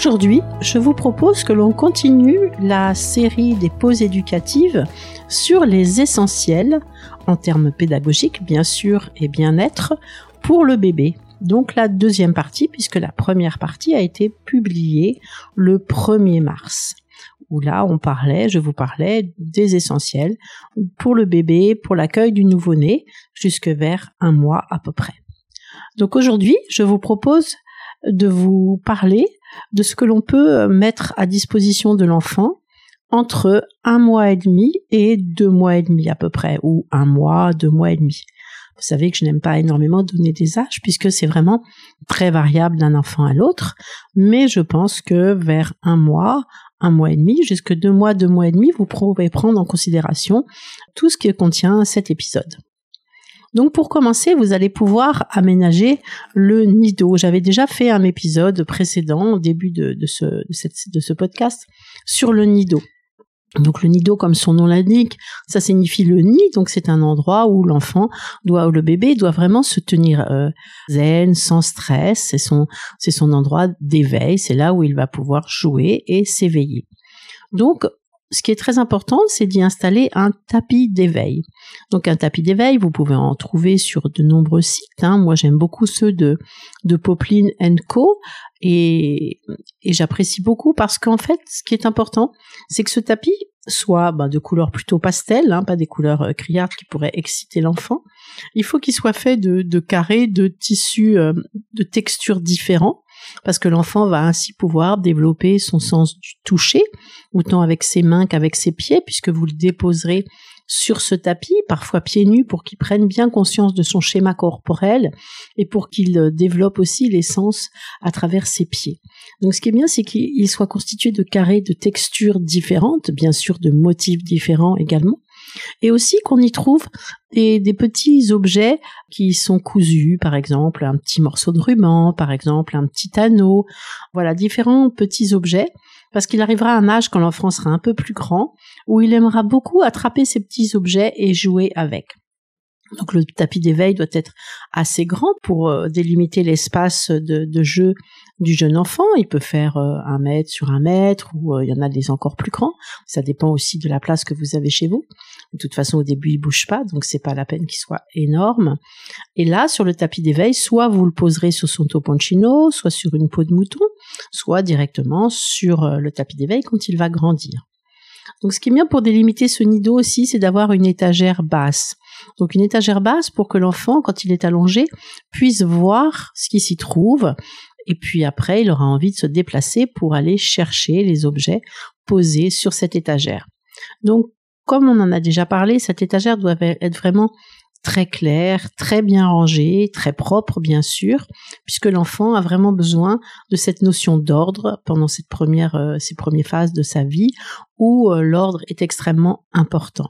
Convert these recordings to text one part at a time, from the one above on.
Aujourd'hui, je vous propose que l'on continue la série des pauses éducatives sur les essentiels, en termes pédagogiques bien sûr, et bien-être, pour le bébé. Donc la deuxième partie, puisque la première partie a été publiée le 1er mars où là on parlait, je vous parlais des essentiels pour le bébé, pour l'accueil du nouveau-né, jusque vers un mois à peu près. Donc aujourd'hui, je vous propose de vous parler de ce que l'on peut mettre à disposition de l'enfant entre un mois et demi et deux mois et demi à peu près, ou un mois, deux mois et demi. Vous savez que je n'aime pas énormément donner des âges puisque c'est vraiment très variable d'un enfant à l'autre, mais je pense que vers un mois, un mois et demi, jusque deux mois, deux mois et demi, vous pouvez prendre en considération tout ce qui contient cet épisode. Donc pour commencer, vous allez pouvoir aménager le nido. J'avais déjà fait un épisode précédent au début de, ce, podcast sur le nido. Donc le nido, comme son nom l'indique, ça signifie le nid, donc c'est un endroit où l'enfant doit, ou le bébé doit vraiment se tenir euh, zen, sans stress. C'est son, c'est son endroit d'éveil. C'est là où il va pouvoir jouer et s'éveiller. Donc ce qui est très important, c'est d'y installer un tapis d'éveil. Donc un tapis d'éveil, vous pouvez en trouver sur de nombreux sites. Hein. Moi, j'aime beaucoup ceux de, de Poplin Co. Et, j'apprécie beaucoup parce qu'en fait, ce qui est important, c'est que ce tapis soit bah, de couleur plutôt pastel, hein, pas des couleurs euh, criardes qui pourraient exciter l'enfant. Il faut qu'il soit fait de, de carrés, de tissus, euh, de textures différents parce que l'enfant va ainsi pouvoir développer son sens du toucher, autant avec ses mains qu'avec ses pieds, puisque vous le déposerez sur ce tapis, parfois pieds nus, pour qu'il prenne bien conscience de son schéma corporel et pour qu'il euh, développe aussi les sens à travers ses pieds. Donc ce qui est bien, c'est qu'il soit constitué de carrés de textures différentes, bien sûr de motifs différents également, et aussi qu'on y trouve des, petits objets qui sont cousus, par exemple un petit morceau de ruban, par exemple un petit anneau, voilà, différents petits objets, parce qu'il arrivera un âge quand l'enfant sera un peu plus grand, où il aimera beaucoup attraper ces petits objets et jouer avec. Donc le tapis d'éveil doit être assez grand pour euh, délimiter l'espace de, jeu du jeune enfant. Il peut faire euh, un mètre sur un mètre ou euh, il y en a des encore plus grands. Ça dépend aussi de la place que vous avez chez vous. De toute façon, au début, il bouge pas, donc c'est pas la peine qu'il soit énorme. Et là, sur le tapis d'éveil, soit vous le poserez sur son toponcino, soit sur une peau de mouton, soit directement sur le tapis d'éveil quand il va grandir. Donc ce qui est bien pour délimiter ce nido aussi, c'est d'avoir une étagère basse. Donc une étagère basse pour que l'enfant, quand il est allongé, puisse voir ce qui s'y trouve. Et puis après, il aura envie de se déplacer pour aller chercher les objets posés sur cette étagère. Donc, comme on en a déjà parlé, cette étagère doit être vraiment très claire, très bien rangée, très propre bien sûr, puisque l'enfant a vraiment besoin de cette notion d'ordre pendant cette première, euh, ces premières phases de sa vie où euh, l'ordre est extrêmement important.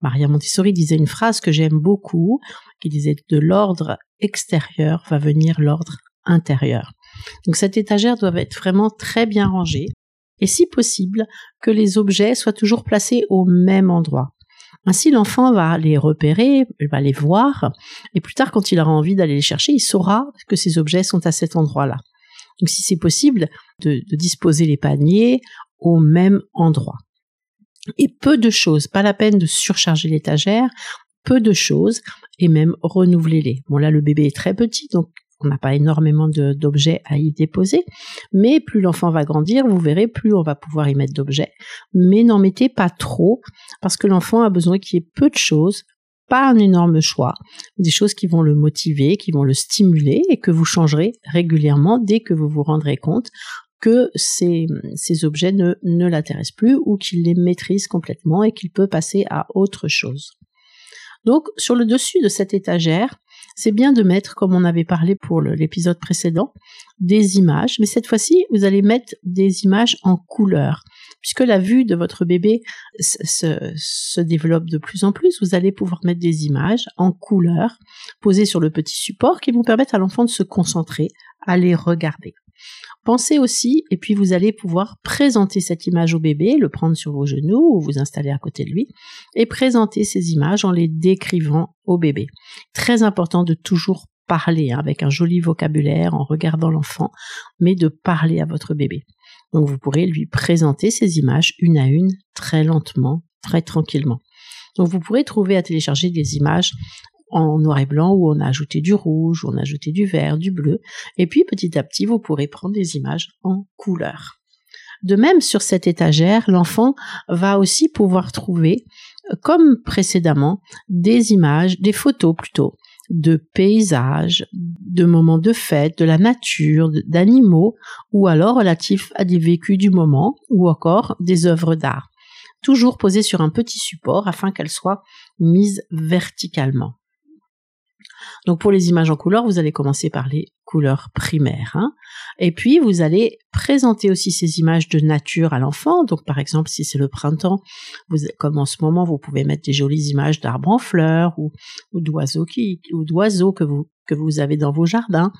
Maria Montessori disait une phrase que j'aime beaucoup, qui disait de l'ordre extérieur va venir l'ordre intérieur. Donc cette étagère doit être vraiment très bien rangée et si possible que les objets soient toujours placés au même endroit. Ainsi, l'enfant va les repérer, va les voir, et plus tard, quand il aura envie d'aller les chercher, il saura que ces objets sont à cet endroit-là. Donc, si c'est possible, de, de disposer les paniers au même endroit. Et peu de choses, pas la peine de surcharger l'étagère, peu de choses, et même renouveler-les. Bon là, le bébé est très petit, donc on n'a pas énormément d'objets à y déposer, mais plus l'enfant va grandir, vous verrez, plus on va pouvoir y mettre d'objets. Mais n'en mettez pas trop, parce que l'enfant a besoin qu'il y ait peu de choses, pas un énorme choix, des choses qui vont le motiver, qui vont le stimuler et que vous changerez régulièrement dès que vous vous rendrez compte que ces, objets ne l'intéressent plus ou qu'il les maîtrise complètement et qu'il peut passer à autre chose. Donc sur le dessus de cette étagère, c'est bien de mettre, comme on avait parlé pour l'épisode précédent, des images, mais cette fois-ci, vous allez mettre des images en couleur. Puisque la vue de votre bébé se, développe de plus en plus, vous allez pouvoir mettre des images en couleur posées sur le petit support qui vont permettre à l'enfant de se concentrer, à les regarder. Pensez aussi, et puis vous allez pouvoir présenter cette image au bébé, le prendre sur vos genoux ou vous installer à côté de lui, et présenter ces images en les décrivant au bébé. Très important de toujours parler hein, avec un joli vocabulaire en regardant l'enfant, mais de parler à votre bébé. Donc vous pourrez lui présenter ces images une à une, très lentement, très tranquillement. Donc vous pourrez trouver à télécharger des images en noir et blanc où on a ajouté du rouge, où on a ajouté du vert, du bleu, et puis petit à petit vous pourrez prendre des images en couleur. De même, sur cette étagère, l'enfant va aussi pouvoir trouver, comme précédemment, des images, des photos plutôt, de paysages, de moments de fête, de la nature, d'animaux, ou alors relatifs à des vécus du moment, ou encore des œuvres d'art. Toujours posées sur un petit support afin qu'elles soient mises verticalement. Donc pour les images en couleur, vous allez commencer par les couleurs primaires. Hein. Et puis vous allez présenter aussi ces images de nature à l'enfant. Donc par exemple, si c'est le printemps, comme en ce moment, vous pouvez mettre des jolies images d'arbres en fleurs ou, d'oiseaux qui ou d'oiseaux que vous que vous avez dans vos jardins.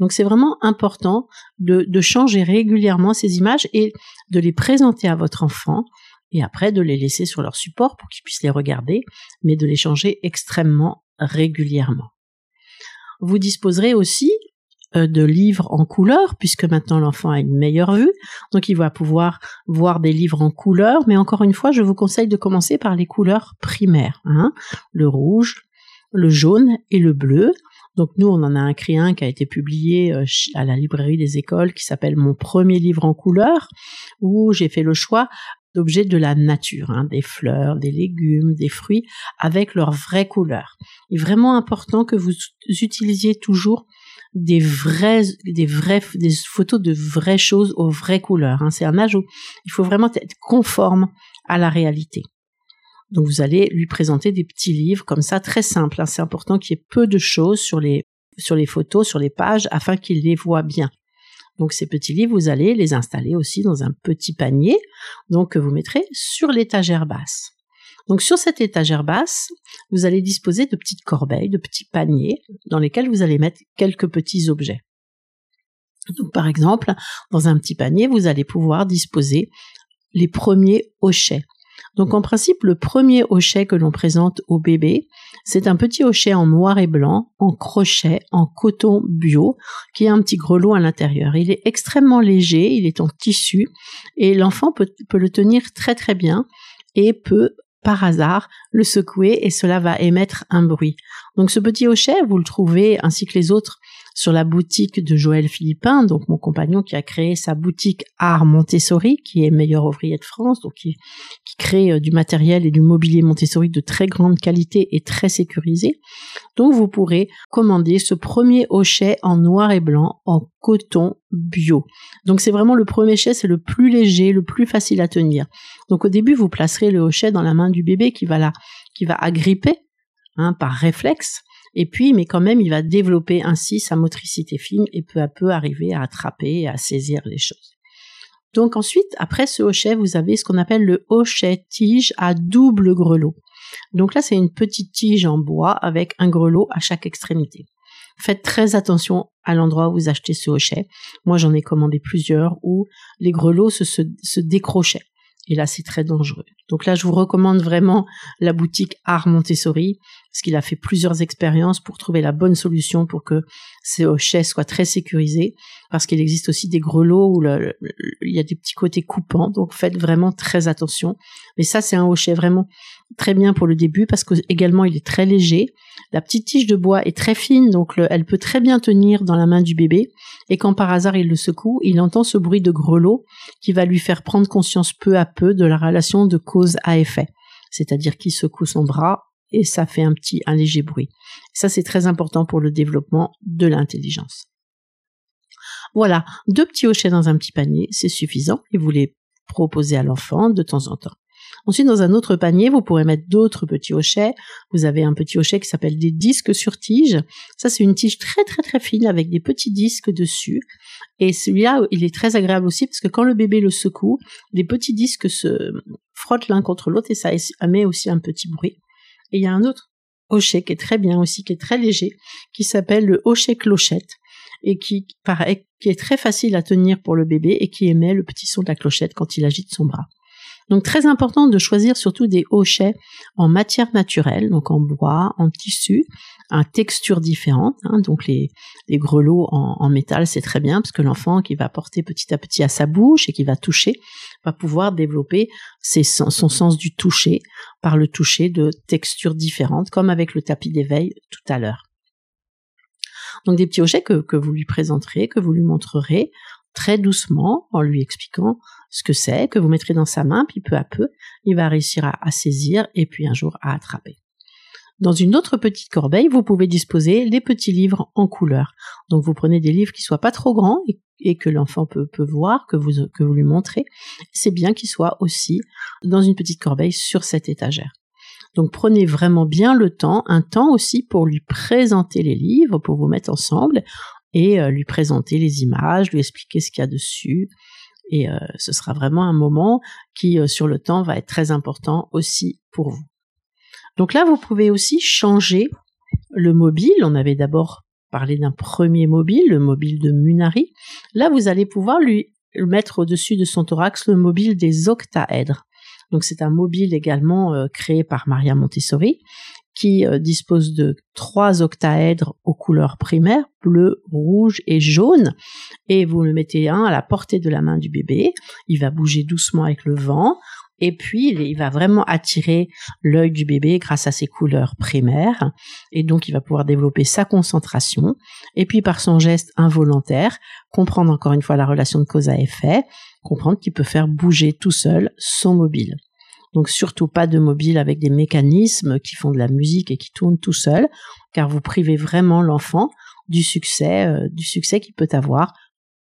Donc c'est vraiment important de, de changer régulièrement ces images et de les présenter à votre enfant et après de les laisser sur leur support pour qu'ils puissent les regarder, mais de les changer extrêmement régulièrement. Vous disposerez aussi euh, de livres en couleur, puisque maintenant l'enfant a une meilleure vue, donc il va pouvoir voir des livres en couleur, mais encore une fois, je vous conseille de commencer par les couleurs primaires, hein, le rouge, le jaune et le bleu. Donc nous, on en a écrit un qui a été publié euh, à la librairie des écoles qui s'appelle Mon premier livre en couleur, où j'ai fait le choix d'objets de la nature, hein, des fleurs, des légumes, des fruits, avec leurs vraies couleurs. Il est vraiment important que vous utilisiez toujours des vraies, des vraies, photos de vraies choses aux vraies couleurs. Hein. C'est un où il faut vraiment être conforme à la réalité. Donc vous allez lui présenter des petits livres comme ça, très simples. Hein. C'est important qu'il y ait peu de choses sur les sur les photos, sur les pages, afin qu'il les voit bien. Donc ces petits livres, vous allez les installer aussi dans un petit panier, donc que vous mettrez sur l'étagère basse. Donc sur cette étagère basse, vous allez disposer de petites corbeilles, de petits paniers dans lesquels vous allez mettre quelques petits objets. Donc par exemple, dans un petit panier, vous allez pouvoir disposer les premiers hochets. Donc en principe, le premier hochet que l'on présente au bébé, c'est un petit hochet en noir et blanc, en crochet, en coton bio, qui a un petit grelot à l'intérieur. Il est extrêmement léger, il est en tissu, et l'enfant peut, le tenir très très bien et peut par hasard le secouer et cela va émettre un bruit. Donc ce petit hochet, vous le trouvez ainsi que les autres sur la boutique de Joël Philippin, donc mon compagnon qui a créé sa boutique Art Montessori, qui est meilleur ouvrier de France, donc qui, crée euh, du matériel et du mobilier Montessori de très grande qualité et très sécurisé. Donc vous pourrez commander ce premier hochet en noir et blanc en coton bio. Donc c'est vraiment le premier hochet, c'est le plus léger, le plus facile à tenir. Donc au début, vous placerez le hochet dans la main du bébé qui va la, qui va agripper hein, par réflexe et puis, mais quand même, il va développer ainsi sa motricité fine et peu à peu arriver à attraper et à saisir les choses. Donc ensuite, après ce hochet, vous avez ce qu'on appelle le hochet tige à double grelot. Donc là, c'est une petite tige en bois avec un grelot à chaque extrémité. Faites très attention à l'endroit où vous achetez ce hochet. Moi, j'en ai commandé plusieurs où les grelots se, se décrochaient. Et là, c'est très dangereux. Donc là, je vous recommande vraiment la boutique Art Montessori, parce qu'il a fait plusieurs expériences pour trouver la bonne solution pour que ces hochets soient très sécurisés, parce qu'il existe aussi des grelots où il y a des petits côtés coupants, donc faites vraiment très attention. Mais ça, c'est un hochet vraiment très bien pour le début, parce que également, il est très léger. La petite tige de bois est très fine, donc elle peut très bien tenir dans la main du bébé, et quand par hasard il le secoue, il entend ce bruit de grelot qui va lui faire prendre conscience peu à peu de la relation de cause à effet. C'est-à-dire qu'il secoue son bras et ça fait un petit, un léger bruit. Ça, c'est très important pour le développement de l'intelligence. Voilà, deux petits hochets dans un petit panier, c'est suffisant et vous les proposez à l'enfant de temps en temps. Ensuite, dans un autre panier, vous pourrez mettre d'autres petits hochets. Vous avez un petit hochet qui s'appelle des disques sur tige. Ça, c'est une tige très très très fine avec des petits disques dessus. Et celui-là, il est très agréable aussi parce que quand le bébé le secoue, les petits disques se frottent l'un contre l'autre et ça émet aussi un petit bruit. Et il y a un autre hochet qui est très bien aussi, qui est très léger, qui s'appelle le hochet clochette et qui qui est très facile à tenir pour le bébé et qui émet le petit son de la clochette quand il agite son bras. Donc très important de choisir surtout des hochets en matière naturelle, donc en bois, en tissu, à texture différente. Hein. donc les, grelots en, métal, c'est très bien parce que l'enfant qui va porter petit à petit à sa bouche et qui va toucher va pouvoir développer son sens du toucher par le toucher de textures différentes, comme avec le tapis d'éveil tout à l'heure. Donc des petits hochets que vous lui présenterez, que vous lui montrerez très doucement en lui expliquant ce que c'est, que vous mettrez dans sa main, puis peu à peu, il va réussir à, saisir et puis un jour à attraper. Dans une autre petite corbeille, vous pouvez disposer les petits livres en couleur. Donc vous prenez des livres qui soient pas trop grands et, que l'enfant peut, voir, que vous, que vous lui montrez. C'est bien qu'ils soient aussi dans une petite corbeille sur cette étagère. Donc prenez vraiment bien le temps, un temps aussi pour lui présenter les livres, pour vous mettre ensemble et euh, lui présenter les images, lui expliquer ce qu'il y a dessus. Et euh, ce sera vraiment un moment qui, euh, sur le temps, va être très important aussi pour vous. Donc là, vous pouvez aussi changer le mobile. On avait d'abord parlé d'un premier mobile, le mobile de Munari. Là, vous allez pouvoir lui mettre au-dessus de son thorax le mobile des octaèdres. Donc c'est un mobile également créé par Maria Montessori qui euh, dispose de trois octaèdres aux couleurs primaires, bleu, rouge et jaune, et vous le mettez un à la portée de la main du bébé, il va bouger doucement avec le vent, et puis il va vraiment attirer l'œil du bébé grâce à ses couleurs primaires, et donc il va pouvoir développer sa concentration, et puis par son geste involontaire, comprendre encore une fois la relation de cause à effet, comprendre qu'il peut faire bouger tout seul son mobile. Donc surtout pas de mobile avec des mécanismes qui font de la musique et qui tournent tout seuls, car vous privez vraiment l'enfant du succès, euh, du succès qu'il peut avoir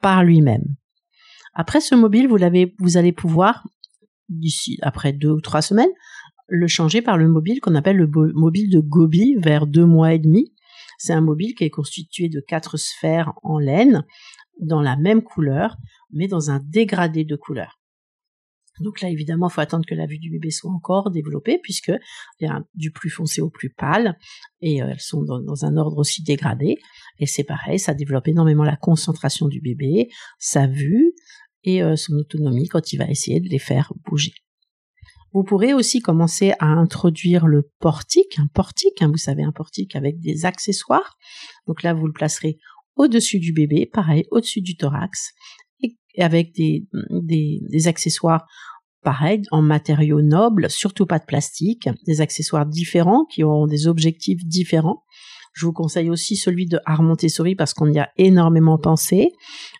par lui-même. Après ce mobile, vous l'avez, vous allez pouvoir d'ici après deux ou trois semaines le changer par le mobile qu'on appelle le mobile de Gobi vers deux mois et demi. C'est un mobile qui est constitué de quatre sphères en laine dans la même couleur, mais dans un dégradé de couleur. Donc là, évidemment, il faut attendre que la vue du bébé soit encore développée, puisque il y a du plus foncé au plus pâle, et euh, elles sont dans, un ordre aussi dégradé. Et c'est pareil, ça développe énormément la concentration du bébé, sa vue et euh, son autonomie quand il va essayer de les faire bouger. Vous pourrez aussi commencer à introduire le portique, un portique, hein, vous savez, un portique avec des accessoires. Donc là, vous le placerez au-dessus du bébé, pareil, au-dessus du thorax, avec des, accessoires pareils en matériaux nobles, surtout pas de plastique, des accessoires différents qui auront des objectifs différents. Je vous conseille aussi celui de Art Montessori parce qu'on y a énormément pensé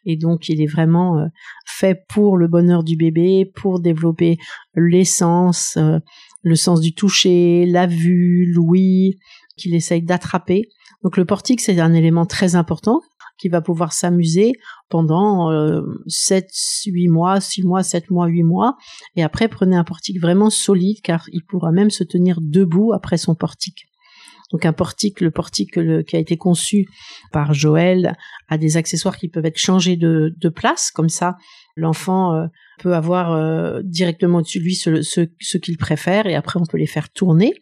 et donc il est vraiment euh, fait pour le bonheur du bébé, pour développer l'essence, euh, le sens du toucher, la vue, l'ouïe, qu'il essaye d'attraper. Donc le portique c'est un élément très important qui va pouvoir s'amuser pendant euh, 7, 8 mois, 6 mois, 7 mois, 8 mois. Et après, prenez un portique vraiment solide car il pourra même se tenir debout après son portique. Donc un portique, le portique qui a été conçu par Joël a des accessoires qui peuvent être changés de, place, comme ça l'enfant euh, peut avoir euh, directement au-dessus de lui ce qu'il préfère et après on peut les faire tourner.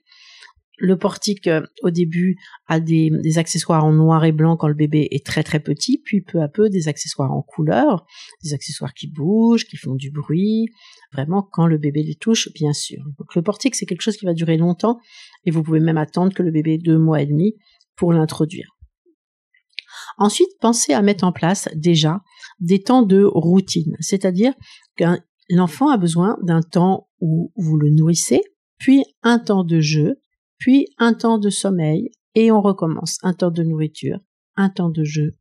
Le portique, euh, au début, a des, accessoires en noir et blanc quand le bébé est très très petit, puis peu à peu des accessoires en couleur, des accessoires qui bougent, qui font du bruit, vraiment quand le bébé les touche, bien sûr. Donc le portique, c'est quelque chose qui va durer longtemps, et vous pouvez même attendre que le bébé ait deux mois et demi pour l'introduire. Ensuite, pensez à mettre en place déjà des temps de routine, c'est-à-dire qu'un l'enfant a besoin d'un temps où vous le nourrissez, puis un temps de jeu, puis un temps de sommeil, et on recommence. Un temps de nourriture, un temps de jeu,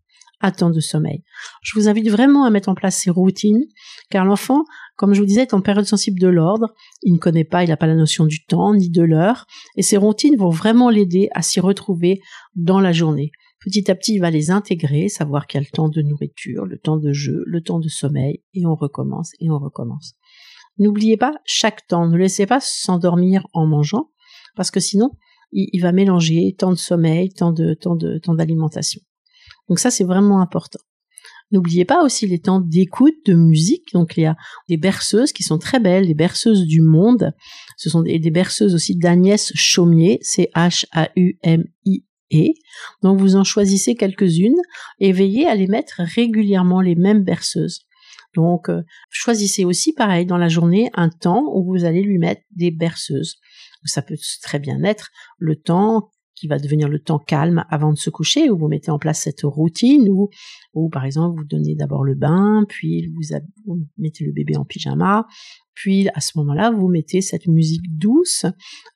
un temps de sommeil. Je vous invite vraiment à mettre en place ces routines, car l'enfant, comme je vous disais, est en période sensible de l'ordre, il ne connaît pas, il n'a pas la notion du temps ni de l'heure, et ces routines vont vraiment l'aider à s'y retrouver dans la journée. Petit à petit, il va les intégrer, savoir qu'il y a le temps de nourriture, le temps de jeu, le temps de sommeil, et on recommence, et on recommence. N'oubliez pas chaque temps, ne laissez pas s'endormir en mangeant, parce que sinon, il, va mélanger temps de sommeil, temps de temps de d'alimentation. Donc ça, c'est vraiment important. N'oubliez pas aussi les temps d'écoute de musique. Donc il y a des berceuses qui sont très belles, les berceuses du monde. Ce sont des, des berceuses aussi d'Agnès Chaumier, C H A U M I et. Donc vous en choisissez quelques-unes et veillez à les mettre régulièrement les mêmes berceuses. Donc euh, choisissez aussi pareil dans la journée un temps où vous allez lui mettre des berceuses. Ça peut très bien être le temps qui va devenir le temps calme avant de se coucher, où vous mettez en place cette routine, où, par exemple vous donnez d'abord le bain, puis vous, mettez le bébé en pyjama, puis à ce moment-là vous mettez cette musique douce,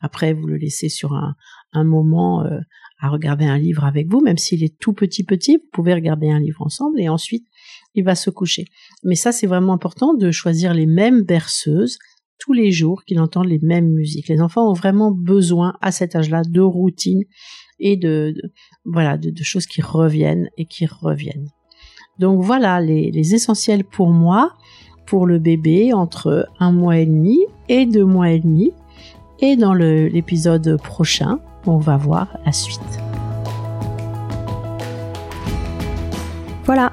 après vous le laissez sur un, un moment euh, à regarder un livre avec vous, même s'il est tout petit petit, vous pouvez regarder un livre ensemble et ensuite il va se coucher. Mais ça c'est vraiment important de choisir les mêmes berceuses tous les jours, qu'il entende les mêmes musiques. Les enfants ont vraiment besoin à cet âge-là de routine et de, voilà de, choses qui reviennent et qui reviennent. Donc voilà les, les essentiels pour moi, pour le bébé entre un mois et demi et deux mois et demi. Et dans l'épisode prochain, on va voir la suite. Voilà,